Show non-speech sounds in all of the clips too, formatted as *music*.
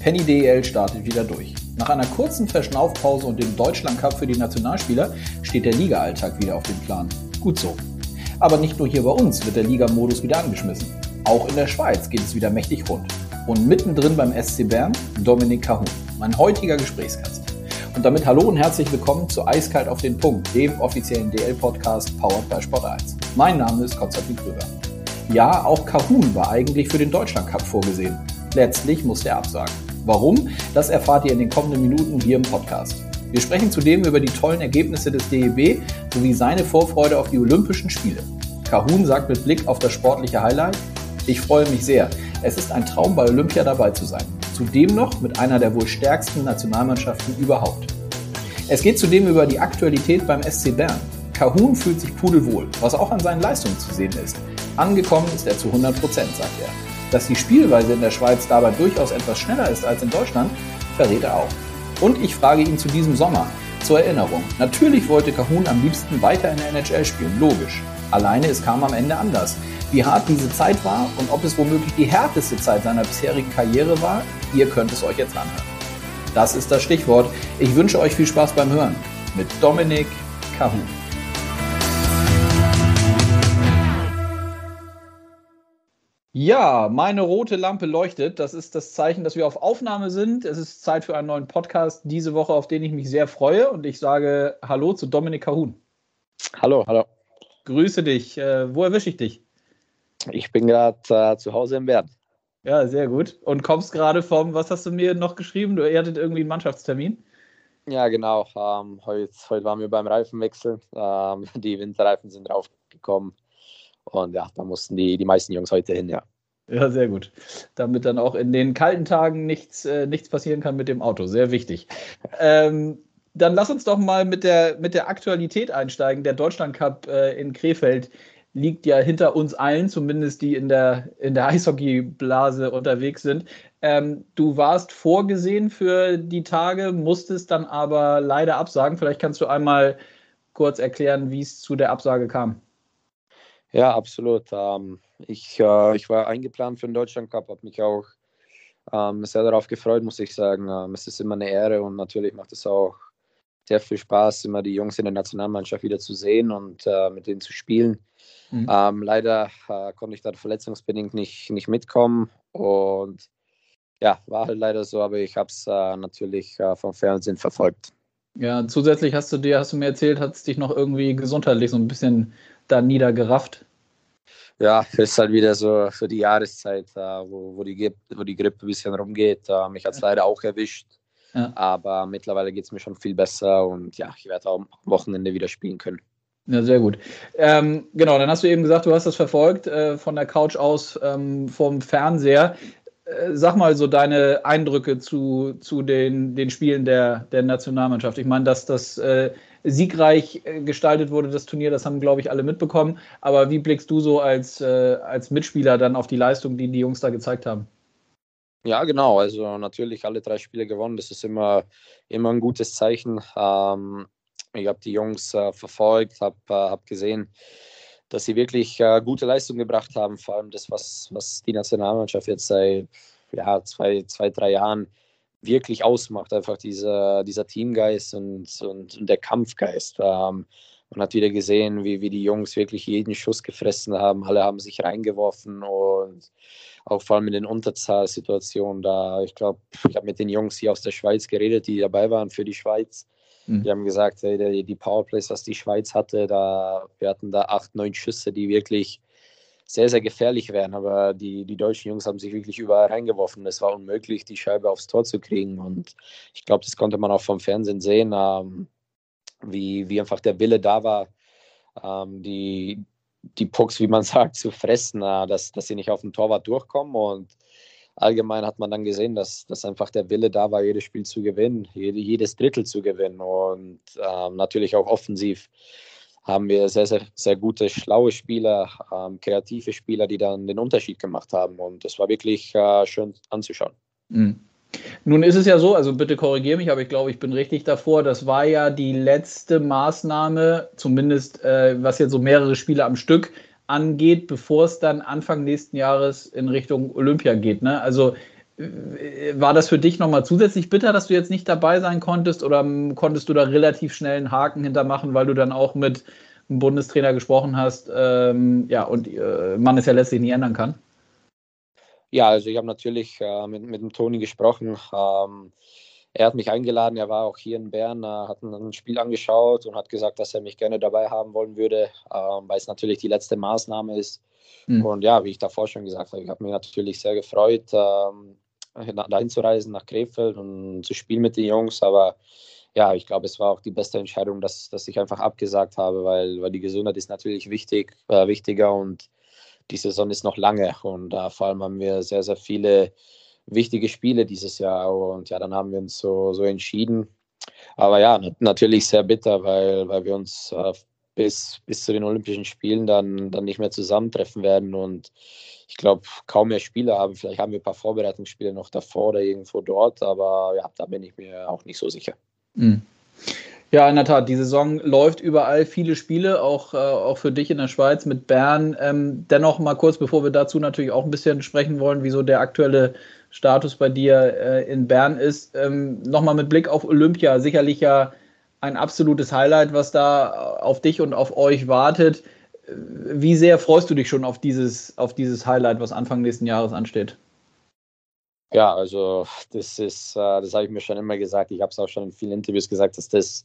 Penny DEL startet wieder durch. Nach einer kurzen Verschnaufpause und dem Deutschland Cup für die Nationalspieler steht der Liga-Alltag wieder auf dem Plan. Gut so. Aber nicht nur hier bei uns wird der Liga-Modus wieder angeschmissen. Auch in der Schweiz geht es wieder mächtig rund. Und mittendrin beim SC Bern Dominik Cahun, mein heutiger Gesprächsgast. Und damit hallo und herzlich willkommen zu Eiskalt auf den Punkt, dem offiziellen DL-Podcast powered by Sport 1. Mein Name ist Konstantin Krüger. Ja, auch Cahun war eigentlich für den Deutschland Cup vorgesehen. Letztlich musste er absagen. Warum? Das erfahrt ihr in den kommenden Minuten hier im Podcast. Wir sprechen zudem über die tollen Ergebnisse des DEB sowie seine Vorfreude auf die Olympischen Spiele. Kahun sagt mit Blick auf das sportliche Highlight, ich freue mich sehr. Es ist ein Traum, bei Olympia dabei zu sein. Zudem noch mit einer der wohl stärksten Nationalmannschaften überhaupt. Es geht zudem über die Aktualität beim SC Bern. Kahun fühlt sich pudelwohl, was auch an seinen Leistungen zu sehen ist. Angekommen ist er zu 100 Prozent, sagt er. Dass die Spielweise in der Schweiz dabei durchaus etwas schneller ist als in Deutschland, verrät er auch. Und ich frage ihn zu diesem Sommer. Zur Erinnerung, natürlich wollte Kahun am liebsten weiter in der NHL spielen, logisch. Alleine es kam am Ende anders. Wie hart diese Zeit war und ob es womöglich die härteste Zeit seiner bisherigen Karriere war, ihr könnt es euch jetzt anhören. Das ist das Stichwort. Ich wünsche euch viel Spaß beim Hören mit Dominik Kahun. Ja, meine rote Lampe leuchtet. Das ist das Zeichen, dass wir auf Aufnahme sind. Es ist Zeit für einen neuen Podcast diese Woche, auf den ich mich sehr freue. Und ich sage Hallo zu Dominik Kahun. Hallo, hallo. Grüße dich. Äh, wo erwische ich dich? Ich bin gerade äh, zu Hause in Bern. Ja, sehr gut. Und kommst gerade vom, was hast du mir noch geschrieben? Du hattet irgendwie einen Mannschaftstermin? Ja, genau. Ähm, heute, heute waren wir beim Reifenwechsel. Ähm, *laughs* die Winterreifen sind draufgekommen. Und ja, da mussten die, die meisten Jungs heute hin, ja. Ja, sehr gut. Damit dann auch in den kalten Tagen nichts, äh, nichts passieren kann mit dem Auto. Sehr wichtig. *laughs* Ähm, dann lass uns doch mal mit der, mit der Aktualität einsteigen. Der Deutschland Cup äh, in Krefeld liegt ja hinter uns allen, zumindest die in der, in der Eishockeyblase unterwegs sind. Ähm, du warst vorgesehen für die Tage, musstest dann aber leider absagen. Vielleicht kannst du einmal kurz erklären, wie es zu der Absage kam. Ja, absolut. Ähm, ich, äh, ich war eingeplant für den Deutschland Cup, habe mich auch ähm, sehr darauf gefreut, muss ich sagen. Ähm, es ist immer eine Ehre und natürlich macht es auch sehr viel Spaß, immer die Jungs in der Nationalmannschaft wieder zu sehen und äh, mit denen zu spielen. Mhm. Ähm, leider äh, konnte ich dann verletzungsbedingt nicht, nicht mitkommen und ja, war halt leider so, aber ich habe es äh, natürlich äh, vom Fernsehen verfolgt. Ja, zusätzlich hast du dir, hast du mir erzählt, hat es dich noch irgendwie gesundheitlich so ein bisschen da niedergerafft? Ja, ist halt wieder so für die Jahreszeit, äh, wo, wo, die, wo die Grippe ein bisschen rumgeht. Äh, mich hat es leider auch erwischt. Ja. Aber mittlerweile geht es mir schon viel besser und ja, ich werde auch am Wochenende wieder spielen können. Ja, sehr gut. Ähm, genau, dann hast du eben gesagt, du hast das verfolgt äh, von der Couch aus ähm, vom Fernseher. Äh, sag mal so deine Eindrücke zu, zu den, den Spielen der, der Nationalmannschaft. Ich meine, dass das äh, siegreich äh, gestaltet wurde, das Turnier, das haben, glaube ich, alle mitbekommen. Aber wie blickst du so als, äh, als Mitspieler dann auf die Leistung, die die Jungs da gezeigt haben? Ja, genau. Also natürlich alle drei Spiele gewonnen. Das ist immer, immer ein gutes Zeichen. Ähm, ich habe die Jungs äh, verfolgt, habe äh, hab gesehen, dass sie wirklich äh, gute Leistung gebracht haben. Vor allem das, was, was die Nationalmannschaft jetzt seit ja, zwei, zwei, drei Jahren wirklich ausmacht, einfach dieser, dieser Teamgeist und, und, und der Kampfgeist. Ähm, man hat wieder gesehen, wie, wie die Jungs wirklich jeden Schuss gefressen haben. Alle haben sich reingeworfen und auch vor allem in den Unterzahlsituationen da. Ich glaube, ich habe mit den Jungs hier aus der Schweiz geredet, die dabei waren für die Schweiz. Mhm. Die haben gesagt, hey, die Powerplays, was die Schweiz hatte, da, wir hatten da acht, neun Schüsse, die wirklich sehr, sehr gefährlich wären. Aber die, die deutschen Jungs haben sich wirklich überall reingeworfen. Es war unmöglich, die Scheibe aufs Tor zu kriegen. Und ich glaube, das konnte man auch vom Fernsehen sehen, ähm, wie, wie einfach der Wille da war, ähm, die, die Pucks, wie man *laughs* sagt, zu fressen, äh, dass, dass sie nicht auf den Torwart durchkommen. Und allgemein hat man dann gesehen, dass, dass einfach der Wille da war, jedes Spiel zu gewinnen, jede, jedes Drittel zu gewinnen. Und ähm, natürlich auch offensiv haben wir sehr, sehr, sehr gute, schlaue Spieler, ähm, kreative Spieler, die dann den Unterschied gemacht haben. Und das war wirklich äh, schön anzuschauen. Mhm. Nun ist es ja so, also bitte korrigiere mich, aber ich glaube, ich bin richtig davor. Das war ja die letzte Maßnahme, zumindest äh, was jetzt so mehrere Spiele am Stück angeht, bevor es dann Anfang nächsten Jahres in Richtung Olympia geht. Ne? Also war das für dich nochmal zusätzlich bitter, dass du jetzt nicht dabei sein konntest oder konntest du da relativ schnell einen Haken hintermachen, weil du dann auch mit einem Bundestrainer gesprochen hast? Ähm, ja, und äh, man es ja letztlich nicht ändern kann. Ja, also ich habe natürlich äh, mit, mit dem Toni gesprochen. Ähm, er hat mich eingeladen, er war auch hier in Bern, äh, hat ein Spiel angeschaut und hat gesagt, dass er mich gerne dabei haben wollen würde, ähm, weil es natürlich die letzte Maßnahme ist. Mhm. Und ja, wie ich davor schon gesagt habe, ich habe mich natürlich sehr gefreut, ähm, dahin zu reisen nach Krefeld und zu spielen mit den Jungs. Aber ja, ich glaube, es war auch die beste Entscheidung, dass, dass ich einfach abgesagt habe, weil, weil die Gesundheit ist natürlich wichtig, äh, wichtiger und die Saison ist noch lange. Und äh, vor allem haben wir sehr, sehr viele wichtige Spiele dieses Jahr. Und ja, dann haben wir uns so, so entschieden. Aber ja, natürlich sehr bitter, weil, weil wir uns äh, bis, bis zu den Olympischen Spielen dann, dann nicht mehr zusammentreffen werden. Und ich glaube, kaum mehr Spiele haben. Vielleicht haben wir ein paar Vorbereitungsspiele noch davor oder irgendwo dort, aber ja, da bin ich mir auch nicht so sicher. Mhm. Ja, in der Tat, die Saison läuft überall viele Spiele, auch, äh, auch für dich in der Schweiz mit Bern. Ähm, dennoch mal kurz, bevor wir dazu natürlich auch ein bisschen sprechen wollen, wieso der aktuelle Status bei dir äh, in Bern ist. Ähm, Nochmal mit Blick auf Olympia, sicherlich ja ein absolutes Highlight, was da auf dich und auf euch wartet. Wie sehr freust du dich schon auf dieses, auf dieses Highlight, was Anfang nächsten Jahres ansteht? Ja, also das ist, äh, das habe ich mir schon immer gesagt. Ich habe es auch schon in vielen Interviews gesagt, dass das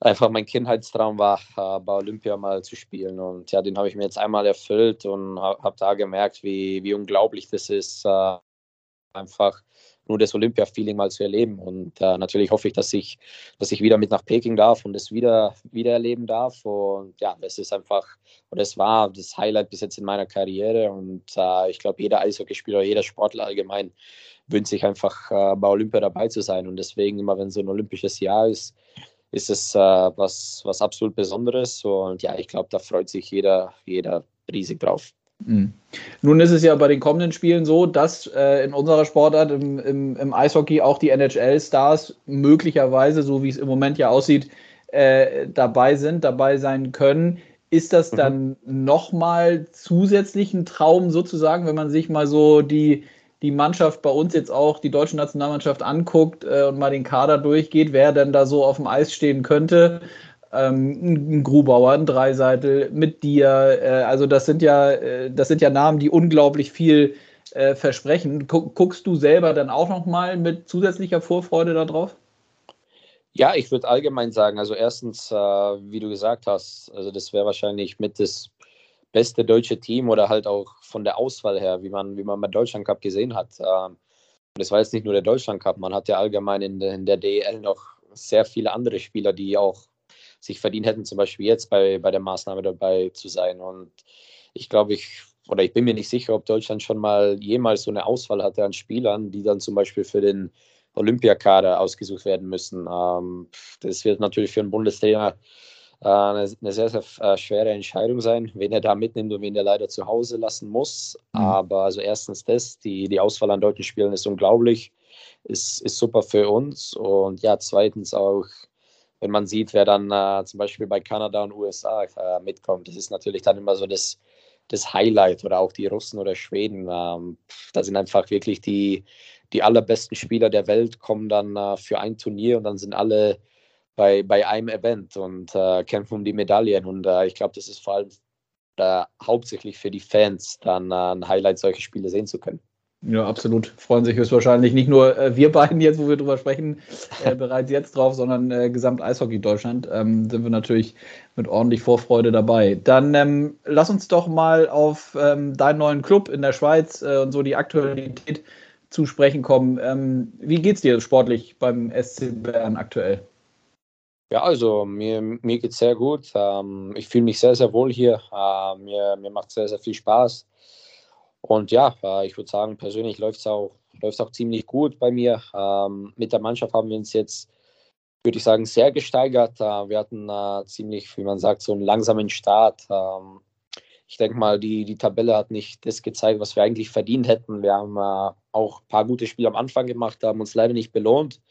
einfach mein Kindheitstraum war, äh, bei Olympia mal zu spielen. Und ja, den habe ich mir jetzt einmal erfüllt und habe da gemerkt, wie, wie unglaublich das ist, äh, einfach nur das Olympia-Feeling mal zu erleben. Und äh, natürlich hoffe ich, dass ich, dass ich wieder mit nach Peking darf und es wieder, wieder erleben darf. Und ja, das ist einfach, oder es war das Highlight bis jetzt in meiner Karriere. Und äh, ich glaube, jeder Eishockeyspieler, jeder Sportler allgemein wünscht sich einfach äh, bei Olympia dabei zu sein. Und deswegen, immer wenn so ein olympisches Jahr ist, ist es äh, was, was absolut Besonderes. Und ja, ich glaube, da freut sich jeder, jeder riesig drauf. Mhm. Nun ist es ja bei den kommenden Spielen so, dass äh, in unserer Sportart im, im, im Eishockey auch die NHL-Stars möglicherweise, so wie es im Moment ja aussieht, äh, dabei sind, dabei sein können. Ist das mhm. dann nochmal zusätzlich ein Traum sozusagen, wenn man sich mal so die, die Mannschaft bei uns jetzt auch, die deutsche Nationalmannschaft anguckt äh, und mal den Kader durchgeht, wer denn da so auf dem Eis stehen könnte? Ähm, ein Grubauer, ein Dreiseitel mit dir. Äh, also das sind ja, äh, das sind ja Namen, die unglaublich viel äh, versprechen. Guckst du selber dann auch noch mal mit zusätzlicher Vorfreude darauf? Ja, ich würde allgemein sagen, also erstens, wie du gesagt hast, also das wäre wahrscheinlich mit das beste deutsche Team oder halt auch von der Auswahl her, wie man, wie man beim Deutschland Cup gesehen hat. Ähm, das war jetzt nicht nur der Deutschland Cup, man hat ja allgemein in, in der DEL noch sehr viele andere Spieler, die auch sich verdient hätten, zum Beispiel jetzt bei, bei der Maßnahme dabei zu sein. Und ich glaube, ich, oder ich bin mir nicht sicher, ob Deutschland schon mal jemals so eine Auswahl hatte an Spielern, die dann zum Beispiel für den Olympiakader ausgesucht werden müssen. Ähm, das wird natürlich für einen Bundestrainer äh, eine, sehr, sehr äh, schwere Entscheidung sein, wen er da mitnimmt und wen er leider zu Hause lassen muss. Mhm. Aber also erstens das, die, die Auswahl an deutschen Spielern ist unglaublich, ist, ist super für uns. Und ja, zweitens auch wenn man sieht, wer dann äh, zum Beispiel bei Kanada und USA äh, mitkommt. Das ist natürlich dann immer so das, das Highlight oder auch die Russen oder Schweden. Ähm, da sind einfach wirklich die, die allerbesten Spieler der Welt, kommen dann äh, für ein Turnier und dann sind alle bei, bei einem Event und äh, kämpfen um die Medaillen. Und äh, ich glaube, das ist vor allem äh, hauptsächlich für die Fans dann ein Highlight, solche Spiele sehen zu können. Ja, absolut. Freuen sich höchstwahrscheinlich nicht nur äh, wir beiden jetzt, wo wir drüber sprechen, *laughs* äh, bereits jetzt drauf, sondern äh, gesamt Eishockey Deutschland ähm, sind wir natürlich mit ordentlich Vorfreude dabei. Dann ähm, lass uns doch mal auf ähm, deinen neuen Club in der Schweiz äh, und so die Aktualität zu sprechen kommen. Ähm, wie geht's dir sportlich beim SC Bern aktuell? Ja, also mir, mir geht es sehr gut. Ähm, ich fühle mich sehr, sehr wohl hier. Äh, mir, mir macht sehr, sehr viel Spaß. Und ja, äh, ich würde sagen, persönlich läuft es auch, läuft's auch ziemlich gut bei mir. Ähm, mit der Mannschaft haben wir uns jetzt, würde ich sagen, sehr gesteigert. Äh, wir hatten äh, ziemlich, wie man sagt, so einen langsamen Start. Ähm, ich denke mal, die, die Tabelle hat nicht das gezeigt, was wir eigentlich verdient hätten. Wir haben auch ein paar gute Spiele am Anfang gemacht, haben uns leider nicht belohnt.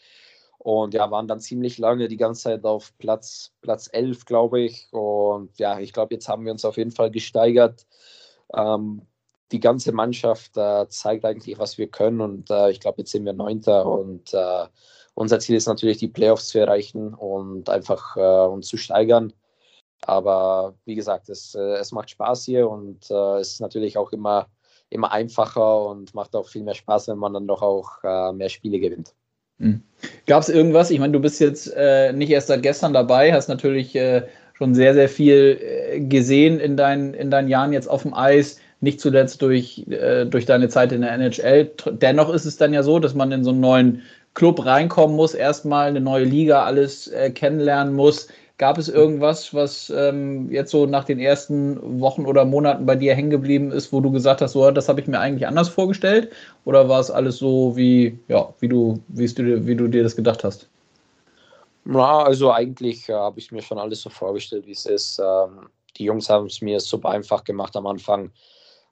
Und ja, waren dann ziemlich lange die ganze Zeit auf Platz, Platz 11, glaube ich. Und ja, ich glaube, jetzt haben wir uns auf jeden Fall gesteigert. Ähm, die ganze Mannschaft äh, zeigt eigentlich, was wir können. Und äh, ich glaube, jetzt sind wir Neunter und äh, unser Ziel ist natürlich, die Playoffs zu erreichen und einfach äh, uns zu steigern. Aber wie gesagt, es, äh, es macht Spaß hier und äh, es ist natürlich auch immer, immer einfacher und macht auch viel mehr Spaß, wenn man dann doch auch mehr Spiele gewinnt. Mhm. Gab es irgendwas? Ich meine, du bist jetzt nicht erst seit gestern dabei, hast natürlich schon sehr, sehr viel gesehen in, dein, in deinen Jahren jetzt auf dem Eis nicht zuletzt durch, äh, durch deine Zeit in der NHL. Dennoch ist es dann ja so, dass man in so einen neuen Club reinkommen muss, erstmal eine neue Liga, alles äh, kennenlernen muss. Gab es irgendwas, was ähm, jetzt so nach den ersten Wochen oder Monaten bei dir hängen geblieben ist, wo du gesagt hast, so, das habe ich mir eigentlich anders vorgestellt? Oder war es alles so, wie, ja, wie, du, wie, du, wie du dir das gedacht hast? Ja, also eigentlich äh, habe ich mir schon alles so vorgestellt, wie es ist. Ähm, die Jungs haben es mir super einfach gemacht am Anfang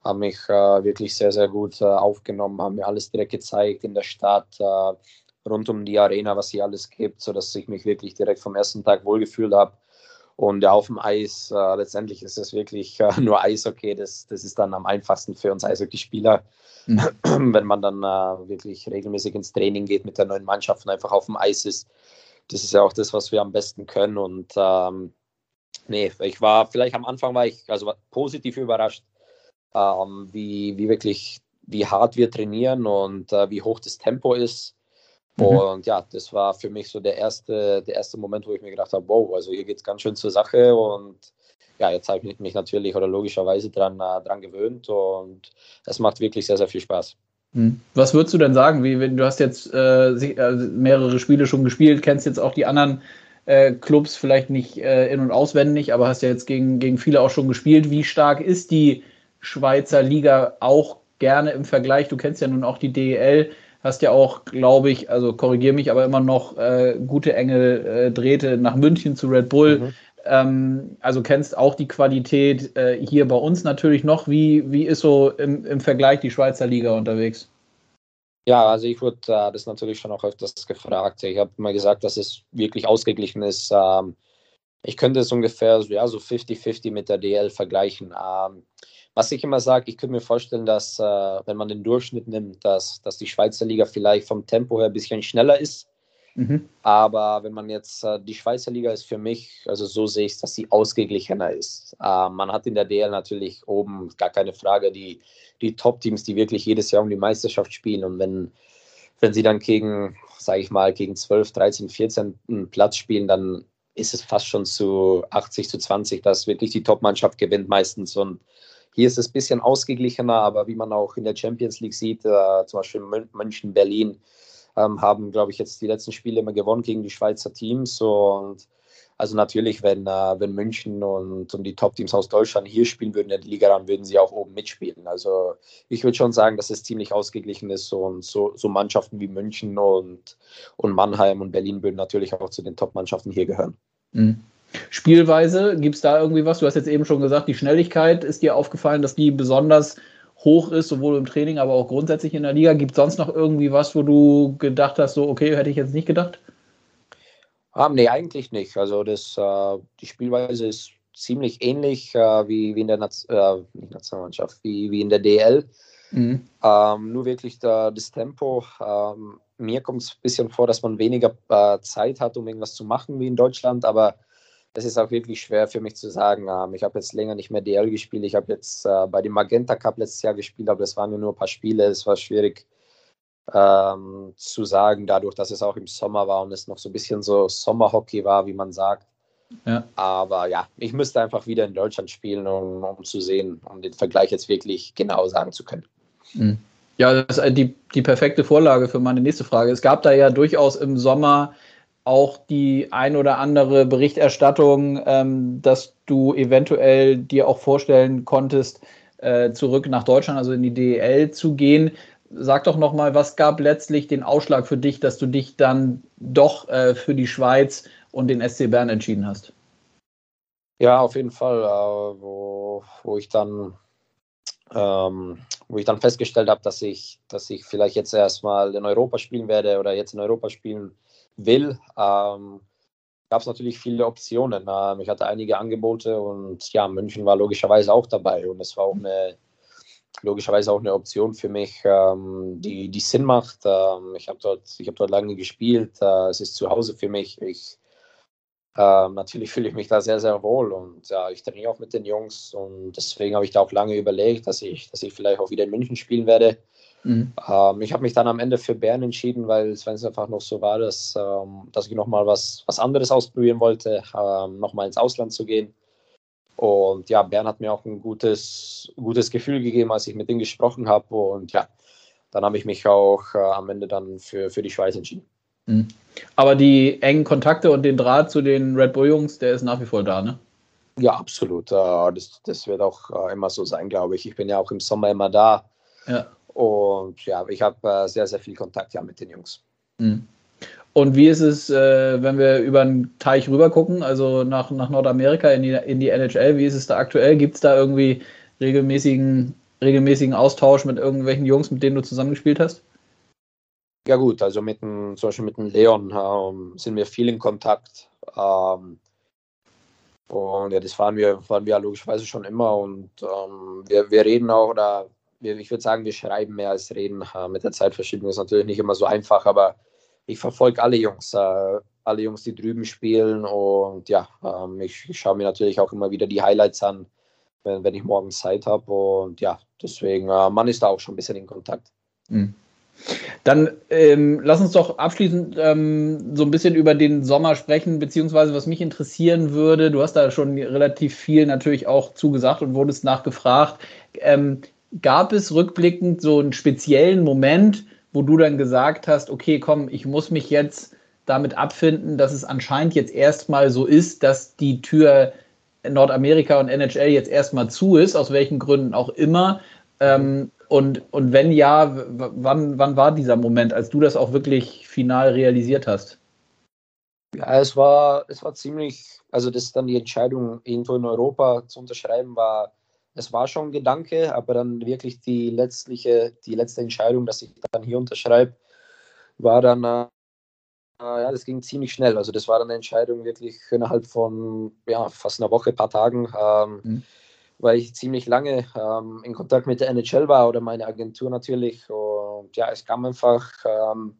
haben mich äh, wirklich sehr, sehr gut äh, aufgenommen, haben mir alles direkt gezeigt in der Stadt, äh, rund um die Arena, was hier alles gibt, sodass ich mich wirklich direkt vom ersten Tag wohlgefühlt habe. Und ja, auf dem Eis, äh, letztendlich ist es wirklich äh, *laughs* nur Eishockey. Das, das ist dann am einfachsten für uns Eishockeyspieler, mhm. *clears throat* wenn man dann äh, wirklich regelmäßig ins Training geht mit der neuen Mannschaft und einfach auf dem Eis ist. Das ist ja auch das, was wir am besten können. Und ähm, nee, ich war, vielleicht am Anfang war ich also positiv überrascht, ähm, wie, wie wirklich, wie hart wir trainieren und äh, wie hoch das Tempo ist. Mhm. Und ja, das war für mich so der erste, der erste Moment, wo ich mir gedacht habe, wow, also hier geht es ganz schön zur Sache und ja, jetzt habe ich mich natürlich oder logischerweise dran, äh, dran gewöhnt und es macht wirklich sehr, sehr viel Spaß. Mhm. Was würdest du denn sagen? Wie, wenn du hast jetzt äh, äh, mehrere Spiele schon gespielt, kennst jetzt auch die anderen äh, Clubs vielleicht nicht äh, in- und auswendig, aber hast ja jetzt gegen, gegen viele auch schon gespielt. Wie stark ist die Schweizer Liga auch gerne im Vergleich. Du kennst ja nun auch die DEL, hast ja auch, glaube ich, also korrigiere mich, aber immer noch äh, gute enge äh, Drähte nach München zu Red Bull. Mhm. Ähm, also kennst auch die Qualität äh, hier bei uns natürlich noch. Wie, wie ist so im, im Vergleich die Schweizer Liga unterwegs? Ja, also ich wurde äh, das natürlich schon auch öfters gefragt. Ich habe mal gesagt, dass es wirklich ausgeglichen ist. Ähm, ich könnte es ungefähr ja, so 50-50 mit der DL vergleichen. Ähm, was ich immer sage, ich könnte mir vorstellen, dass, äh, wenn man den Durchschnitt nimmt, dass, dass die Schweizer Liga vielleicht vom Tempo her ein bisschen schneller ist. Mhm. Aber wenn man jetzt, äh, die Schweizer Liga ist für mich, also so sehe ich es, dass sie ausgeglichener ist. Äh, man hat in der DL natürlich oben gar keine Frage die, die Top-Teams, die wirklich jedes Jahr um die Meisterschaft spielen. Und wenn, wenn sie dann gegen, sage ich mal, gegen 12, 13, 14 Platz spielen, dann ist es fast schon zu 80 zu 20, dass wirklich die Top-Mannschaft gewinnt meistens. Und hier ist es ein bisschen ausgeglichener, aber wie man auch in der Champions League sieht, äh, zum Beispiel München, Berlin, ähm, haben, glaube ich, jetzt die letzten Spiele immer gewonnen gegen die Schweizer Teams. Und also natürlich, wenn, äh, wenn München und, und die Top-Teams aus Deutschland hier spielen würden in der Liga, dann würden sie auch oben mitspielen. Also ich würde schon sagen, dass es ziemlich ausgeglichen ist und so, so Mannschaften wie München und, und Mannheim und Berlin würden natürlich auch zu den Top-Mannschaften hier gehören. Mhm. Spielweise, gibt es da irgendwie was? Du hast jetzt eben schon gesagt, die Schnelligkeit ist dir aufgefallen, dass die besonders hoch ist, sowohl im Training, aber auch grundsätzlich in der Liga. Gibt es sonst noch irgendwie was, wo du gedacht hast, so, okay, hätte ich jetzt nicht gedacht? Ah, nee, eigentlich nicht. Also das, äh, die Spielweise ist ziemlich ähnlich äh, wie, wie in der Naz äh, Nationalmannschaft, wie, wie in der DL. Mhm. Ähm, nur wirklich da, das Tempo. Ähm, mir kommt es ein bisschen vor, dass man weniger äh, Zeit hat, um irgendwas zu machen wie in Deutschland, aber es ist auch wirklich schwer für mich zu sagen. Ähm, ich habe jetzt länger nicht mehr DL gespielt. Ich habe jetzt äh, bei dem Magenta Cup letztes Jahr gespielt, aber das waren nur ein paar Spiele. Es war schwierig ähm, zu sagen, dadurch, dass es auch im Sommer war und es noch so ein bisschen so Sommerhockey war, wie man sagt. Ja. Aber ja, ich müsste einfach wieder in Deutschland spielen, um, um zu sehen, um den Vergleich jetzt wirklich genau sagen zu können. Mhm. Ja, das ist die, die perfekte Vorlage für meine nächste Frage. Es gab da ja durchaus im Sommer auch die ein oder andere Berichterstattung, ähm, dass du eventuell dir auch vorstellen konntest, äh, zurück nach Deutschland, also in die DEL zu gehen. Sag doch nochmal, was gab letztlich den Ausschlag für dich, dass du dich dann doch äh, für die Schweiz und den SC Bern entschieden hast? Ja, auf jeden Fall, äh, wo, wo ich dann ähm, wo ich dann festgestellt habe, dass ich, dass ich vielleicht jetzt erstmal in Europa spielen werde oder jetzt in Europa spielen will, ähm, gab es natürlich viele Optionen. Ähm, ich hatte einige Angebote und ja, München war logischerweise auch dabei und es war auch eine, logischerweise auch eine Option für mich, ähm, die, die Sinn macht. Ähm, ich habe dort, hab dort lange gespielt. Äh, es ist zu Hause für mich. Ich, äh, natürlich *laughs* fühle ich mich da sehr, sehr wohl und ja, ich trainiere auch mit den Jungs und deswegen habe ich da auch lange überlegt, dass ich, dass ich vielleicht auch wieder in München spielen werde. Mhm. Ähm, ich habe mich dann am Ende für Bern entschieden, weil es einfach noch so war, dass, ähm, dass ich nochmal was, was anderes ausprobieren wollte, ähm, nochmal ins Ausland zu gehen. Und ja, Bern hat mir auch ein gutes, gutes Gefühl gegeben, als ich mit ihm gesprochen habe. Und ja, dann habe ich mich auch äh, am Ende dann für, für die Schweiz entschieden. Mhm. Aber die engen Kontakte und den Draht zu den Red Bull-Jungs, der ist nach wie vor da, ne? Ja, absolut. Äh, das, das wird auch äh, immer so sein, glaube ich. Ich bin ja auch im Sommer immer da. Ja. Und ja, ich habe äh, sehr, sehr viel Kontakt ja mit den Jungs. Mhm. Und wie ist es, äh, wenn wir über den Teich rüber gucken, also nach, nach Nordamerika in die, in die NHL, wie ist es da aktuell? Gibt es da irgendwie regelmäßigen, regelmäßigen Austausch mit irgendwelchen Jungs, mit denen du zusammengespielt hast? Ja gut, also mit dem, zum Beispiel mit dem Leon ähm, sind wir viel in Kontakt. Ähm, und ja, das waren wir, waren wir ja logischerweise schon immer. Und ähm, wir, wir reden auch, oder ich würde sagen, wir schreiben mehr als reden. Äh, mit der Zeitverschiebung ist natürlich nicht immer so einfach, aber ich verfolge alle Jungs, äh, alle Jungs, die drüben spielen. Und ja, ähm, ich, schaue mir natürlich auch immer wieder die Highlights an, wenn, wenn ich morgens Zeit habe. Und ja, deswegen, äh, man ist da auch schon ein bisschen in Kontakt. Mhm. Dann ähm, lass uns doch abschließend ähm, so ein bisschen über den Sommer sprechen, beziehungsweise was mich interessieren würde, du hast da schon relativ viel natürlich auch zugesagt und wurdest nachgefragt. Ähm, gab es rückblickend so einen speziellen Moment, wo du dann gesagt hast, okay, komm, ich muss mich jetzt damit abfinden, dass es anscheinend jetzt erstmal so ist, dass die Tür Nordamerika und NHL jetzt erstmal zu ist, aus welchen Gründen auch immer. Ähm, und, und wenn ja, wann, wann war dieser Moment, als du das auch wirklich final realisiert hast? Ja, es war, es war ziemlich, also das dann die Entscheidung, irgendwo in Europa zu unterschreiben, war es war schon ein Gedanke, aber dann wirklich die letztliche, die letzte Entscheidung, dass ich dann hier unterschreibe, war dann, äh, ja, das ging ziemlich schnell. Also das war dann eine Entscheidung wirklich innerhalb von ja, fast einer Woche, ein paar Tagen, ähm, mhm. weil ich ziemlich lange ähm, in Kontakt mit der NHL war oder meine Agentur natürlich. Und ja, es kam einfach ähm,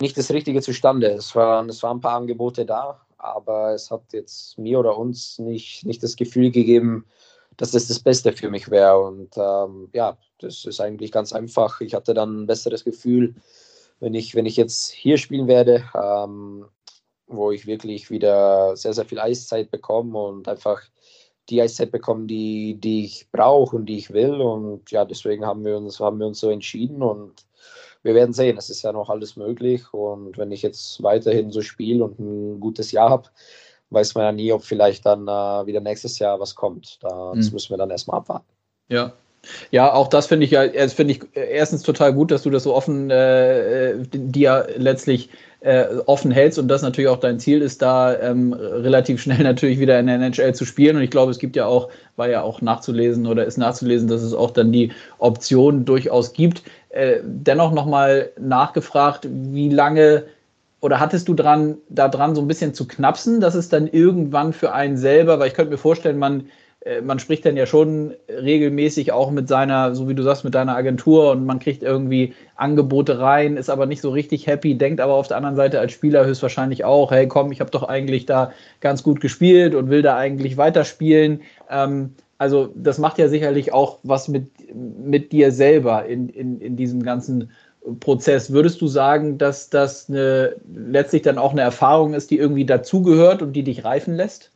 nicht das Richtige zustande. Es waren, es waren ein paar Angebote da, aber es hat jetzt mir oder uns nicht, nicht das Gefühl gegeben, dass das das Beste für mich wäre. Und ähm, ja, das ist eigentlich ganz einfach. Ich hatte dann ein besseres Gefühl, wenn ich, wenn ich jetzt hier spielen werde, ähm, wo ich wirklich wieder sehr, sehr viel Eiszeit bekomme und einfach die Eiszeit bekomme, die, die ich brauche und die ich will. Und ja, deswegen haben wir uns, haben wir uns so entschieden und wir werden sehen. Es ist ja noch alles möglich. Und wenn ich jetzt weiterhin so spiele und ein gutes Jahr habe, weiß man ja nie, ob vielleicht dann äh, wieder nächstes Jahr was kommt. Das mhm. müssen wir dann erstmal abwarten. Ja. Ja, auch das finde ich ja, das finde ich erstens total gut, dass du das so offen äh, dir letztlich äh, offen hältst und das natürlich auch dein Ziel ist, da ähm, relativ schnell *laughs* natürlich wieder in der NHL zu spielen. Und ich glaube, es gibt ja auch, war ja auch nachzulesen oder ist nachzulesen, dass es auch dann die Option durchaus gibt. Äh, dennoch nochmal nachgefragt, wie lange oder hattest du dran, da dran so ein bisschen zu knapsen, dass es dann irgendwann für einen selber, weil ich könnte mir vorstellen, man, äh, man spricht dann ja schon regelmäßig auch mit seiner, so wie du sagst, mit deiner Agentur und man kriegt irgendwie Angebote rein, ist aber nicht so richtig happy, denkt aber auf der anderen Seite als Spieler höchstwahrscheinlich auch, hey komm, ich habe doch eigentlich da ganz gut gespielt und will da eigentlich weiterspielen. Ähm, also das macht ja sicherlich auch was mit, mit dir selber in, in, in diesem ganzen Prozess. Würdest du sagen, dass das eine, letztlich dann auch eine Erfahrung ist, die irgendwie dazugehört und die dich reifen lässt?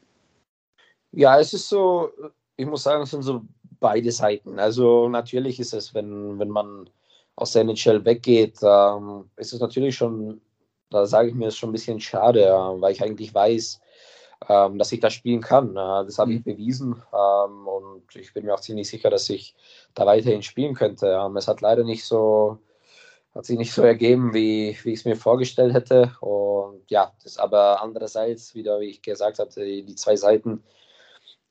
Ja, es ist so, ich muss sagen, es sind so beide Seiten. Also natürlich ist es, wenn, wenn man aus der NHL weggeht, ähm, ist es natürlich schon, da sage ich mir, ist schon ein bisschen schade, äh, weil ich eigentlich weiß, ähm, dass ich da spielen kann. Äh, das habe mhm. ich bewiesen ähm, und ich bin mir auch ziemlich sicher, dass ich da weiterhin spielen könnte. Ähm, es hat leider nicht so hat sich nicht so ergeben, wie, wie ich es mir vorgestellt hätte. Und ja, das aber andererseits, wieder wie ich gesagt hatte, die, die zwei Seiten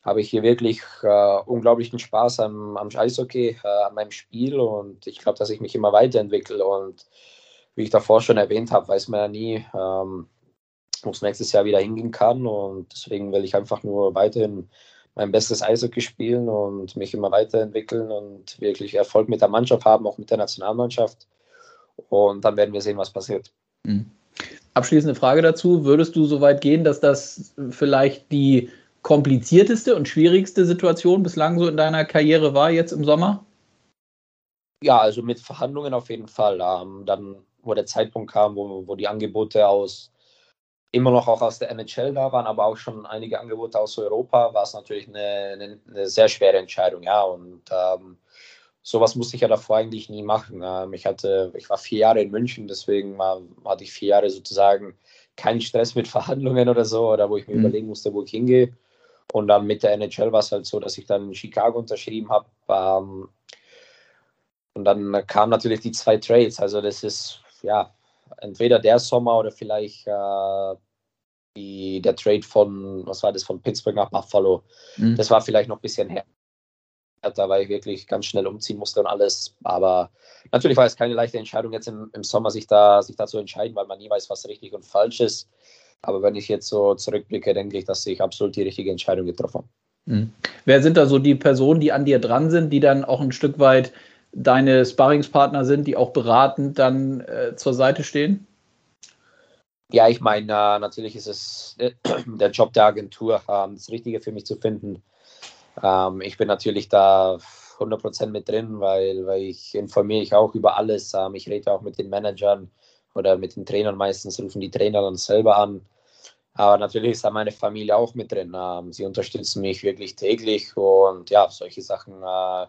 habe ich hier wirklich äh, unglaublichen Spaß am, am Eishockey, äh, an meinem Spiel und ich glaube, dass ich mich immer weiterentwickle und wie ich davor schon erwähnt habe, weiß man ja nie, ähm, wo es nächstes Jahr wieder hingehen kann und deswegen will ich einfach nur weiterhin mein bestes Eishockey spielen und mich immer weiterentwickeln und wirklich Erfolg mit der Mannschaft haben, auch mit der Nationalmannschaft. Und dann werden wir sehen, was passiert. Mhm. Abschließende Frage dazu. Würdest du so weit gehen, dass das vielleicht die komplizierteste und schwierigste Situation bislang so in deiner Karriere war jetzt im Sommer? Ja, also mit Verhandlungen auf jeden Fall. Ähm, dann, wo der Zeitpunkt kam, wo, wo die Angebote aus immer noch auch aus der NHL da waren, aber auch schon einige Angebote aus Europa, war es natürlich eine, eine, eine sehr schwere Entscheidung. Ja, und ähm, sowas musste ich ja davor eigentlich nie machen. Ähm, ich, hatte, ich war vier Jahre in München, deswegen war, hatte ich vier Jahre sozusagen keinen Stress mit *laughs* Verhandlungen oder so, oder wo ich mir mhm. überlegen musste, wo ich hingehe. Und dann mit der NHL war es halt so, dass ich dann in Chicago unterschrieben habe. Ähm, und dann kamen natürlich die zwei Trades. Also das ist ja entweder der Sommer oder vielleicht äh, die, der Trade von, was war das, von Pittsburgh nach Buffalo. Mhm. Das war vielleicht noch ein bisschen her. Da weil ich wirklich ganz schnell umziehen musste und alles. Aber natürlich war es keine leichte Entscheidung, jetzt im, im Sommer sich da, sich da zu entscheiden, weil man nie weiß, was richtig und falsch ist. Aber wenn ich jetzt so zurückblicke, denke ich, dass ich absolut die richtige Entscheidung getroffen habe. Mhm. Wer sind da so die Personen, die an dir dran sind, die dann auch ein Stück weit deine Sparringspartner sind, die auch beratend dann äh, zur Seite stehen? Ja, ich meine, äh, natürlich ist es äh, *clears throat* der Job der Agentur, ähm, das Richtige für mich zu finden. Ähm, ich bin natürlich da 100% mit drin, weil, weil ich informiere ich auch über alles. Ähm, ich rede auch mit den Managern oder mit den Trainern. Meistens rufen die Trainer dann selber an. Aber natürlich ist da meine Familie auch mit drin. Ähm, sie unterstützen mich wirklich täglich und ja, solche Sachen äh,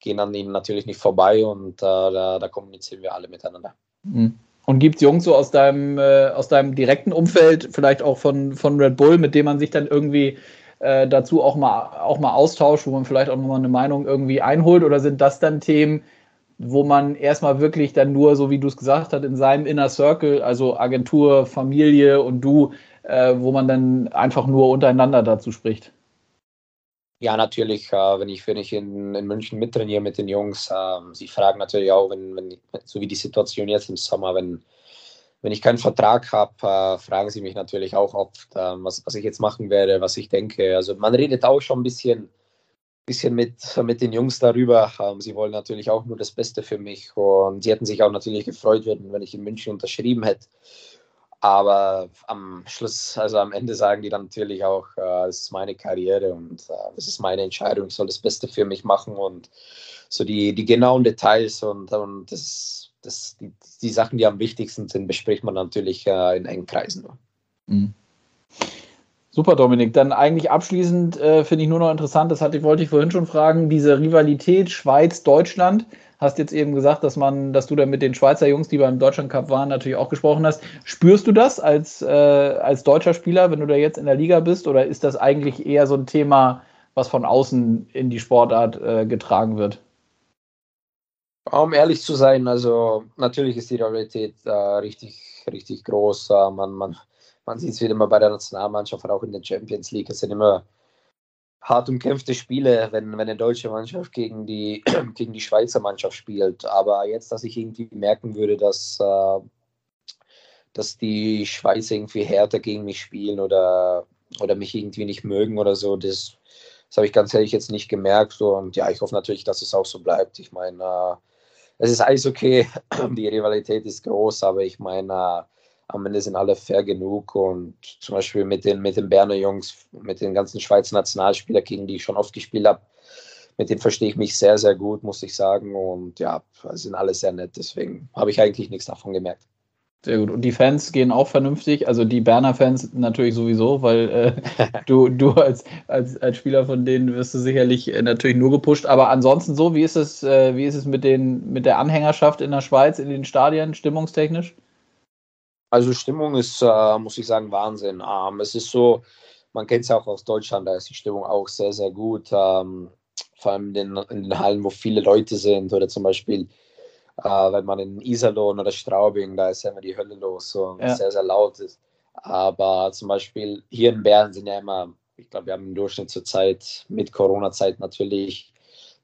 gehen an ihnen natürlich nicht vorbei und äh, da, da, kommunizieren wir alle miteinander. Mhm. Und gibt es Jungs so aus deinem, äh, aus deinem direkten Umfeld, vielleicht auch von, von Red Bull, mit dem man sich dann irgendwie äh, dazu auch mal, auch mal austauscht, wo man vielleicht auch nochmal eine Meinung irgendwie einholt? Oder sind das dann Themen, wo man erstmal wirklich dann nur, so wie du es gesagt hast, in seinem Inner Circle, also Agentur, Familie und du, äh, wo man dann einfach nur untereinander dazu spricht? Ja, natürlich, äh, wenn ich, wenn ich in, in München mittrainiere mit den Jungs, äh, sie fragen natürlich auch, wenn, wenn, so wie die Situation jetzt im Sommer, wenn, wenn ich keinen Vertrag habe, äh, fragen sie mich natürlich auch oft, ähm, was, was ich jetzt machen werde, was ich denke. Also man redet auch schon ein bisschen, bisschen mit, mit den Jungs darüber. Ähm, sie wollen natürlich auch nur das Beste für mich und sie hätten sich auch natürlich gefreut, wenn ich in München unterschrieben hätte. Aber am Schluss, also am Ende sagen die dann natürlich auch, äh, das ist meine Karriere und äh, das ist meine Entscheidung, ich soll das Beste für mich machen und so die, die genauen Details und, und das, das, die, die Sachen, die am wichtigsten sind, bespricht man natürlich äh, in engen Kreisen. Mhm. Super, Dominik. Dann eigentlich abschließend äh, finde ich nur noch interessant, das hatte, wollte ich vorhin schon fragen, diese Rivalität Schweiz-Deutschland hast jetzt eben gesagt, dass man, dass du da mit den Schweizer Jungs, die beim Deutschland Cup waren, natürlich auch gesprochen hast. Spürst du das als, äh, als deutscher Spieler, wenn du da jetzt in der Liga bist, oder ist das eigentlich eher so ein Thema, was von außen in die Sportart äh, getragen wird? Um ehrlich zu sein, also natürlich ist die Realität äh, richtig, richtig groß. Äh, man, man, man sieht es wieder mal bei der Nationalmannschaft, auch in der Champions League. Es sind immer hart umkämpfte Spiele, wenn, wenn eine deutsche Mannschaft gegen die, *clears throat* gegen die Schweizer Mannschaft spielt. Aber jetzt, dass ich irgendwie merken würde, dass, äh, dass die Schweizer irgendwie härter gegen mich spielen oder, oder mich irgendwie nicht mögen oder so, das, das habe ich ganz ehrlich jetzt nicht gemerkt. Und ja, ich hoffe natürlich, dass es auch so bleibt. Ich meine, äh, es ist alles okay, *clears throat* die Rivalität ist groß, aber ich meine, äh, am Ende sind alle fair genug und zum Beispiel mit den, mit den Berner Jungs, mit den ganzen Schweizer Nationalspielern, gegen die ich schon oft gespielt habe, mit denen verstehe ich mich sehr, sehr gut, muss ich sagen. Und ja, sind alle sehr nett, deswegen habe ich eigentlich nichts davon gemerkt. Sehr gut. Und die Fans gehen auch vernünftig. Also die Berner Fans natürlich sowieso, weil äh, *laughs* du, du als, als, als Spieler von denen wirst du sicherlich äh, natürlich nur gepusht. Aber ansonsten so, wie ist es, äh, wie ist es mit, den, mit der Anhängerschaft in der Schweiz, in den Stadien, stimmungstechnisch? Also Stimmung ist, äh, muss ich sagen, Wahnsinn. Ähm, es ist so, man kennt es ja auch aus Deutschland, da ist die Stimmung auch sehr, sehr gut. Ähm, vor allem in den, in den, Hallen, wo viele Leute sind oder zum Beispiel, äh, wenn man in Iserlohn oder Straubing, da ist ja immer die Hölle los und ja. sehr, sehr laut ist. Aber zum Beispiel hier in Bern sind ja immer, ich glaube, wir haben im Durchschnitt zur Zeit mit Corona-Zeit natürlich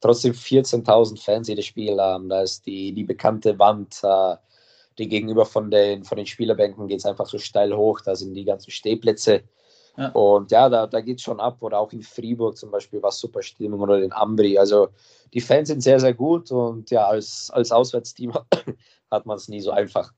trotzdem 14.000 Fans jedes Spiel. Ähm, da ist die, die bekannte Wand. Äh, die gegenüber von den, von den Spielerbänken geht es einfach so steil hoch. Da sind die ganzen Stehplätze. Ja. Und ja, da, da geht es schon ab. Oder auch in Fribourg zum Beispiel war super Stimmung oder in Ambri. Also die Fans sind sehr, sehr gut und ja, als, als Auswärtsteam *coughs* hat man es nie so einfach.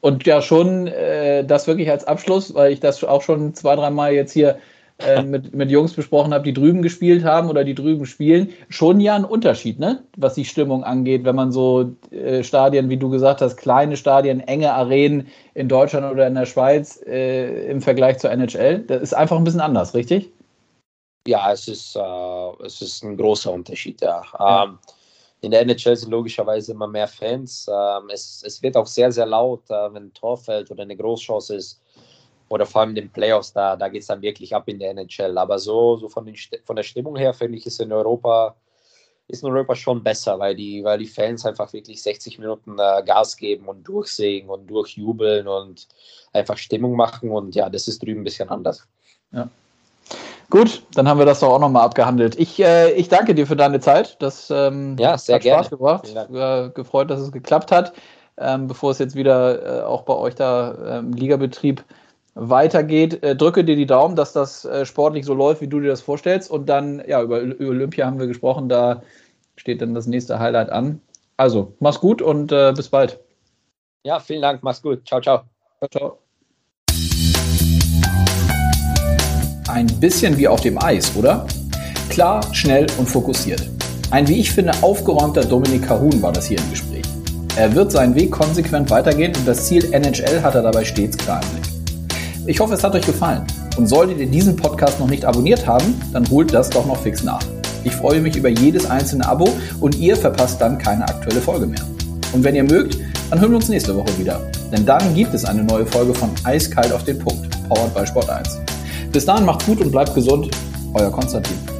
Und ja, schon äh, das wirklich als Abschluss, weil ich das auch schon zwei, dreimal jetzt hier äh, mit, mit Jungs besprochen habe, die drüben gespielt haben oder die drüben spielen, schon ja ein Unterschied, ne? was die Stimmung angeht, wenn man so äh, Stadien, wie du gesagt hast, kleine Stadien, enge Arenen in Deutschland oder in der Schweiz äh, im Vergleich zur NHL, das ist einfach ein bisschen anders, richtig? Ja, es ist, äh, es ist ein großer Unterschied, ja. ja. Ähm, in der NHL sind logischerweise immer mehr Fans. Ähm, es, es wird auch sehr, sehr laut, äh, wenn ein Tor fällt oder eine Großchance ist oder vor allem in den Playoffs, da, da geht es dann wirklich ab in der NHL. Aber so, so von, den, von der Stimmung her finde ich es in Europa ist in Europa schon besser, weil die, weil die Fans einfach wirklich 60 Minuten äh, Gas geben und durchsägen und durchjubeln und einfach Stimmung machen. Und ja, das ist drüben ein bisschen anders. Ja. Gut, dann haben wir das doch auch nochmal abgehandelt. Ich, äh, ich danke dir für deine Zeit. Das ähm, ja, sehr hat gerne. Spaß gebracht. Äh, gefreut, dass es geklappt hat. Ähm, bevor es jetzt wieder äh, auch bei euch da im ähm, Ligabetrieb weitergeht. Äh, drücke dir die Daumen, dass das äh, sportlich so läuft, wie du dir das vorstellst. Und dann, ja, über, über Olympia haben wir gesprochen, da steht dann das nächste Highlight an. Also, mach's gut und äh, bis bald. Ja, vielen Dank, mach's gut. Ciao, ciao. Ciao, ciao. Ein bisschen wie auf dem Eis, oder? Klar, schnell und fokussiert. Ein, wie ich finde, aufgeräumter Dominik Kahun war das hier im Gespräch. Er wird seinen Weg konsequent weitergehen und das Ziel NHL hat er dabei stets klar im Blick. Ich hoffe, es hat euch gefallen. Und solltet ihr diesen Podcast noch nicht abonniert haben, dann holt das doch noch fix nach. Ich freue mich über jedes einzelne Abo und ihr verpasst dann keine aktuelle Folge mehr. Und wenn ihr mögt, dann hören wir uns nächste Woche wieder. Denn dann gibt es eine neue Folge von Eiskalt auf den Punkt, powered by Sport 1. Bis dahin macht's gut und bleibt gesund. Euer Konstantin.